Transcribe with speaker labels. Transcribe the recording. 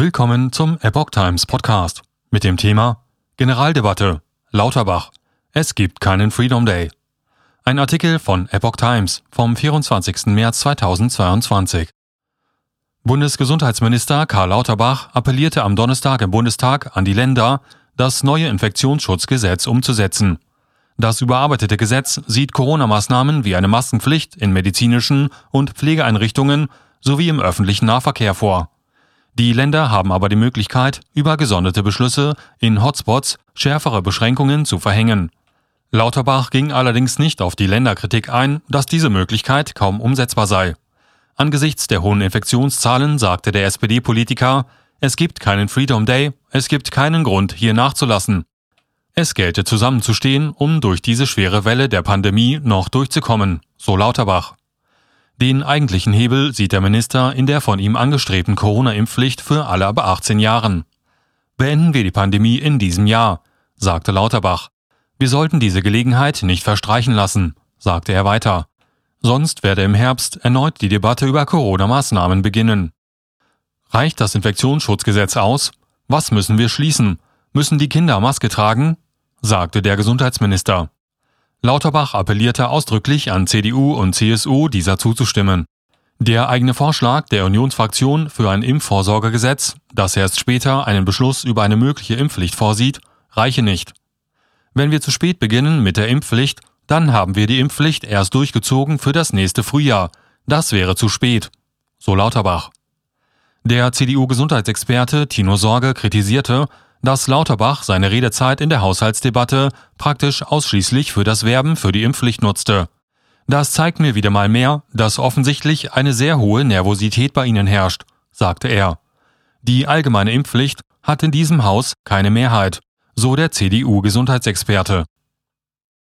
Speaker 1: Willkommen zum Epoch Times Podcast mit dem Thema Generaldebatte Lauterbach. Es gibt keinen Freedom Day. Ein Artikel von Epoch Times vom 24. März 2022. Bundesgesundheitsminister Karl Lauterbach appellierte am Donnerstag im Bundestag an die Länder, das neue Infektionsschutzgesetz umzusetzen. Das überarbeitete Gesetz sieht Corona-Maßnahmen wie eine Maskenpflicht in medizinischen und Pflegeeinrichtungen sowie im öffentlichen Nahverkehr vor. Die Länder haben aber die Möglichkeit, über gesonderte Beschlüsse in Hotspots schärfere Beschränkungen zu verhängen. Lauterbach ging allerdings nicht auf die Länderkritik ein, dass diese Möglichkeit kaum umsetzbar sei. Angesichts der hohen Infektionszahlen sagte der SPD-Politiker, es gibt keinen Freedom Day, es gibt keinen Grund, hier nachzulassen. Es gelte zusammenzustehen, um durch diese schwere Welle der Pandemie noch durchzukommen, so Lauterbach. Den eigentlichen Hebel sieht der Minister in der von ihm angestrebten Corona-Impfpflicht für alle ab 18 Jahren. Beenden wir die Pandemie in diesem Jahr, sagte Lauterbach. Wir sollten diese Gelegenheit nicht verstreichen lassen, sagte er weiter. Sonst werde im Herbst erneut die Debatte über Corona-Maßnahmen beginnen. Reicht das Infektionsschutzgesetz aus? Was müssen wir schließen? Müssen die Kinder Maske tragen? sagte der Gesundheitsminister. Lauterbach appellierte ausdrücklich an CDU und CSU, dieser zuzustimmen. Der eigene Vorschlag der Unionsfraktion für ein Impfvorsorgegesetz, das erst später einen Beschluss über eine mögliche Impfpflicht vorsieht, reiche nicht. Wenn wir zu spät beginnen mit der Impfpflicht, dann haben wir die Impfpflicht erst durchgezogen für das nächste Frühjahr. Das wäre zu spät. So Lauterbach. Der CDU-Gesundheitsexperte Tino Sorge kritisierte, dass Lauterbach seine Redezeit in der Haushaltsdebatte praktisch ausschließlich für das Werben für die Impfpflicht nutzte. Das zeigt mir wieder mal mehr, dass offensichtlich eine sehr hohe Nervosität bei Ihnen herrscht, sagte er. Die allgemeine Impfpflicht hat in diesem Haus keine Mehrheit, so der CDU-Gesundheitsexperte.